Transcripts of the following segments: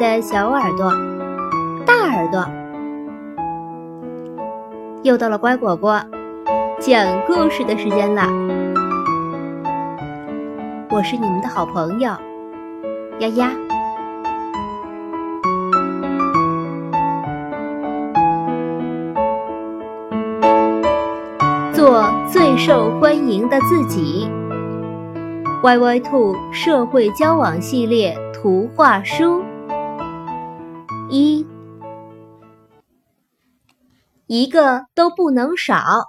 的小耳朵、大耳朵，又到了乖果果讲故事的时间了。我是你们的好朋友丫丫。做最受欢迎的自己。歪歪兔社会交往系列图画书一个都不能少。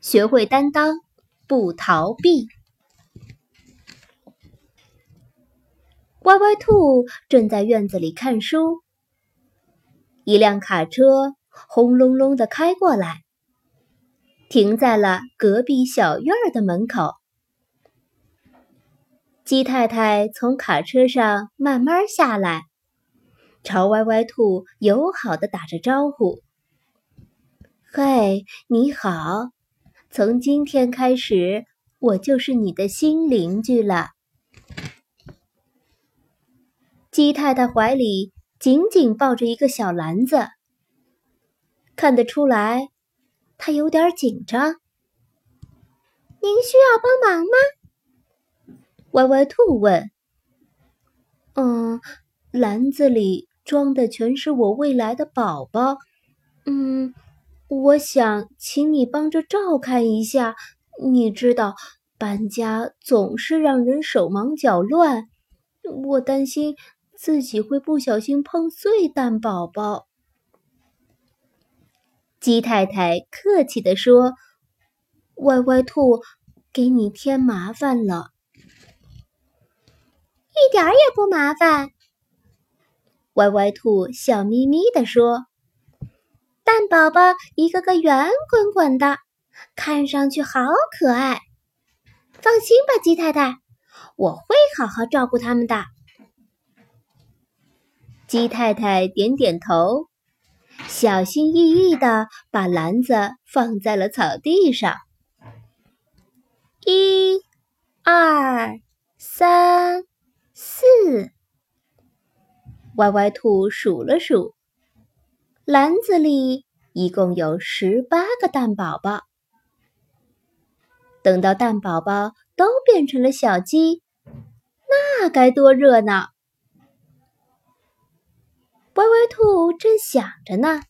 学会担当，不逃避。歪歪兔正在院子里看书，一辆卡车轰隆隆的开过来。停在了隔壁小院儿的门口。鸡太太从卡车上慢慢下来，朝歪歪兔友好的打着招呼：“嘿，你好！从今天开始，我就是你的新邻居了。”鸡太太怀里紧紧抱着一个小篮子，看得出来。她有点紧张。您需要帮忙吗？歪歪兔问。嗯，篮子里装的全是我未来的宝宝。嗯，我想请你帮着照看一下。你知道，搬家总是让人手忙脚乱，我担心自己会不小心碰碎蛋宝宝。鸡太太客气地说：“歪歪兔，给你添麻烦了。”一点儿也不麻烦。歪歪兔笑眯眯地说：“宝宝一个个圆滚滚的，看上去好可爱。放心吧，鸡太太，我会好好照顾他们的。”鸡太太点点头。小心翼翼地把篮子放在了草地上。一、二、三、四，歪歪兔数了数，篮子里一共有十八个蛋宝宝。等到蛋宝宝都变成了小鸡，那该多热闹！歪歪兔正想着呢，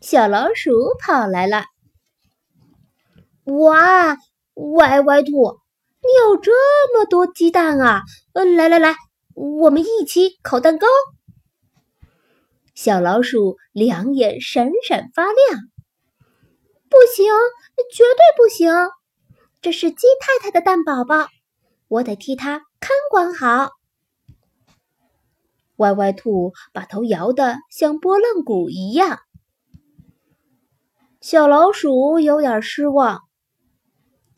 小老鼠跑来了。哇，歪歪兔，你有这么多鸡蛋啊！呃，来来来，我们一起烤蛋糕。小老鼠两眼闪闪发亮。不行，绝对不行！这是鸡太太的蛋宝宝，我得替她看管好。歪歪兔把头摇得像拨浪鼓一样，小老鼠有点失望。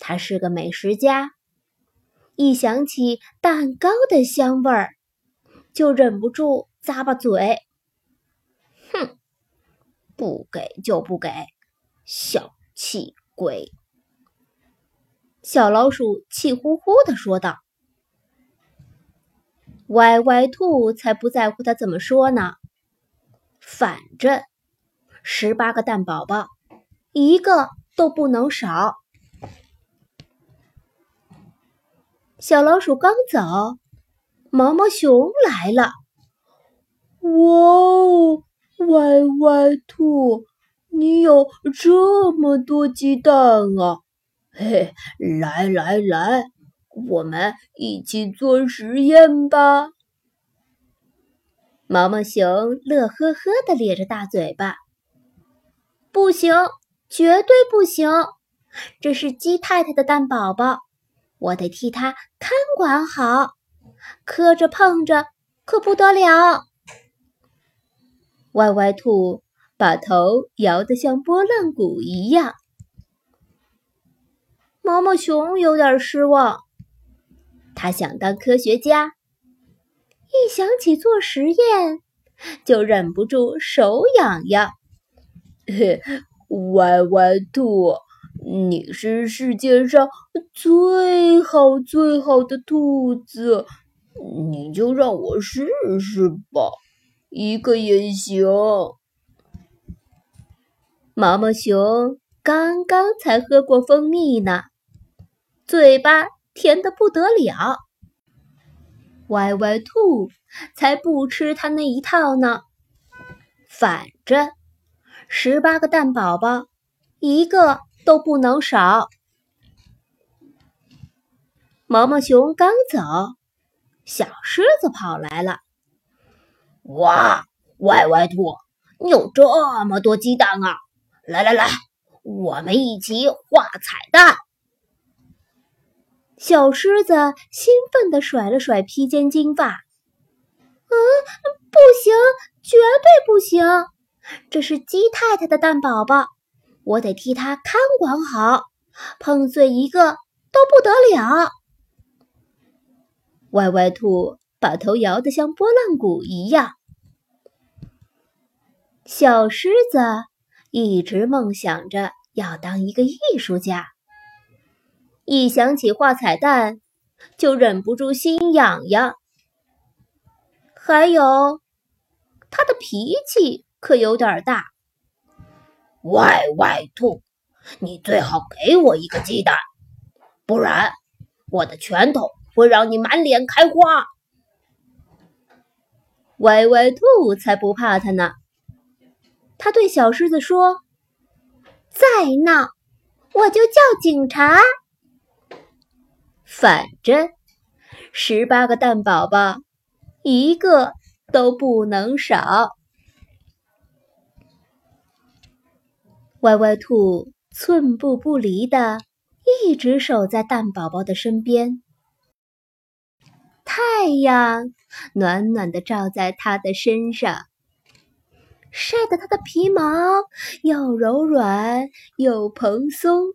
他是个美食家，一想起蛋糕的香味儿，就忍不住咂巴嘴。不给就不给，小气鬼！小老鼠气呼呼地说道。歪歪兔才不在乎他怎么说呢，反正十八个蛋宝宝，一个都不能少。小老鼠刚走，毛毛熊来了。哇哦，歪歪兔，你有这么多鸡蛋啊！嘿，来来来。我们一起做实验吧！毛毛熊乐呵呵的咧着大嘴巴。不行，绝对不行！这是鸡太太的蛋宝宝，我得替它看管好，磕着碰着可不得了。歪歪兔把头摇得像拨浪鼓一样。毛毛熊有点失望。他想当科学家，一想起做实验，就忍不住手痒痒。嘿，歪歪兔，你是世界上最好最好的兔子，你就让我试试吧，一个也行。毛毛熊刚刚才喝过蜂蜜呢，嘴巴甜的不得了。歪歪兔才不吃他那一套呢，反正十八个蛋宝宝，一个都不能少。毛毛熊刚走，小狮子跑来了。哇，歪歪兔，你有这么多鸡蛋啊！来来来，我们一起画彩蛋。小狮子兴奋地甩了甩披肩金发。嗯，不行，绝对不行！这是鸡太太的蛋宝宝，我得替她看管好，碰碎一个都不得了。歪歪兔把头摇得像拨浪鼓一样。小狮子。一直梦想着要当一个艺术家，一想起画彩蛋，就忍不住心痒痒。还有，他的脾气可有点大。歪歪兔，你最好给我一个鸡蛋，不然我的拳头会让你满脸开花。歪歪兔才不怕他呢。他对小狮子说：“再闹，我就叫警察。反正十八个蛋宝宝，一个都不能少。”歪歪兔寸步不离的一直守在蛋宝宝的身边，太阳暖暖的照在他的身上。晒得他的皮毛又柔软又蓬松，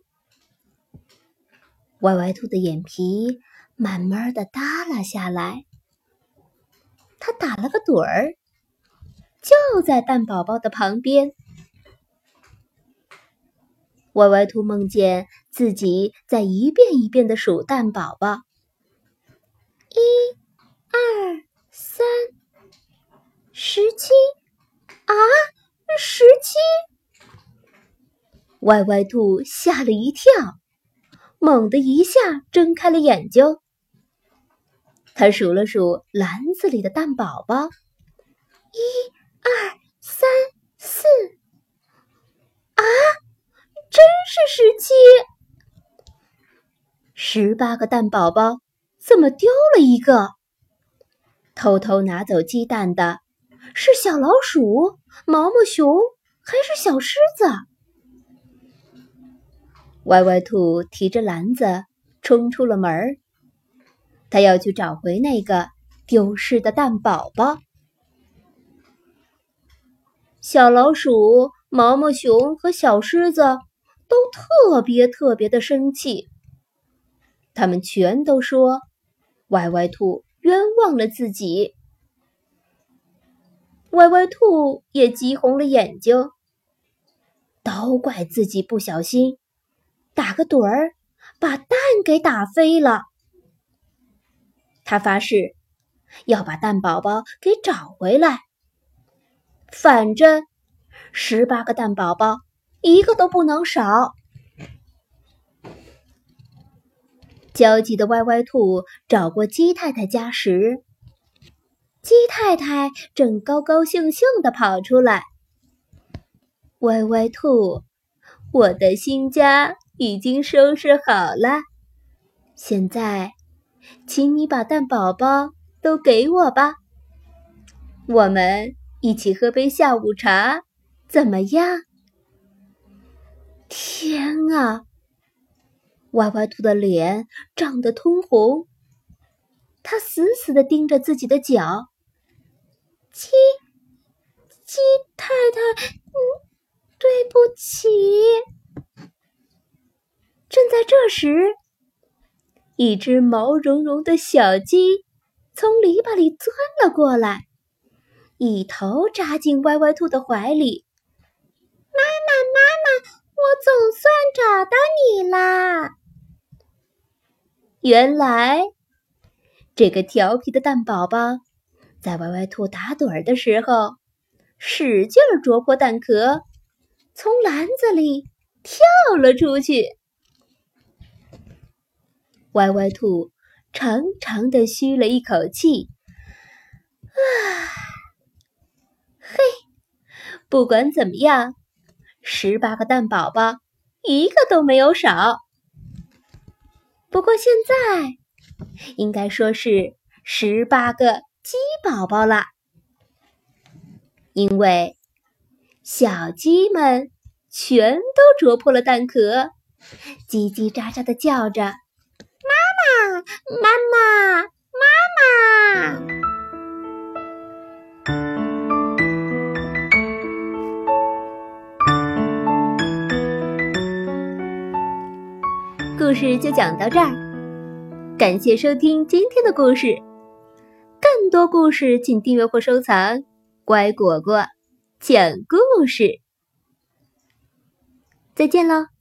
歪歪兔的眼皮慢慢的耷拉下来。他打了个盹儿，就在蛋宝宝的旁边。歪歪兔梦见自己在一遍一遍的数蛋宝宝：一、二、三、十七。啊，十七！歪歪兔吓了一跳，猛地一下睁开了眼睛。他数了数篮子里的蛋宝宝：一、二、三、四。啊，真是十七！十八个蛋宝宝怎么丢了一个？偷偷拿走鸡蛋的。是小老鼠、毛毛熊还是小狮子？歪歪兔提着篮子冲出了门儿，他要去找回那个丢失的蛋宝宝。小老鼠、毛毛熊和小狮子都特别特别的生气，他们全都说歪歪兔冤枉了自己。歪歪兔也急红了眼睛，都怪自己不小心打个盹儿，把蛋给打飞了。他发誓要把蛋宝宝给找回来，反正十八个蛋宝宝一个都不能少。焦急的歪歪兔找过鸡太太家时。鸡太太正高高兴兴地跑出来。歪歪兔，我的新家已经收拾好了，现在，请你把蛋宝宝都给我吧。我们一起喝杯下午茶，怎么样？天啊！歪歪兔的脸涨得通红，他死死地盯着自己的脚。鸡鸡太太，嗯，对不起。正在这时，一只毛茸茸的小鸡从篱笆里钻了过来，一头扎进歪歪兔的怀里。妈妈，妈妈，我总算找到你啦！原来，这个调皮的蛋宝宝在歪歪兔打盹儿的时候，使劲啄破蛋壳，从篮子里跳了出去。歪歪兔长长的吁了一口气，啊，嘿，不管怎么样，十八个蛋宝宝一个都没有少。不过现在。应该说是十八个鸡宝宝了，因为小鸡们全都啄破了蛋壳，叽叽喳喳的叫着：“妈妈，妈妈，妈妈！”事就讲到这儿。感谢收听今天的故事，更多故事请订阅或收藏。乖果果讲故事，再见喽。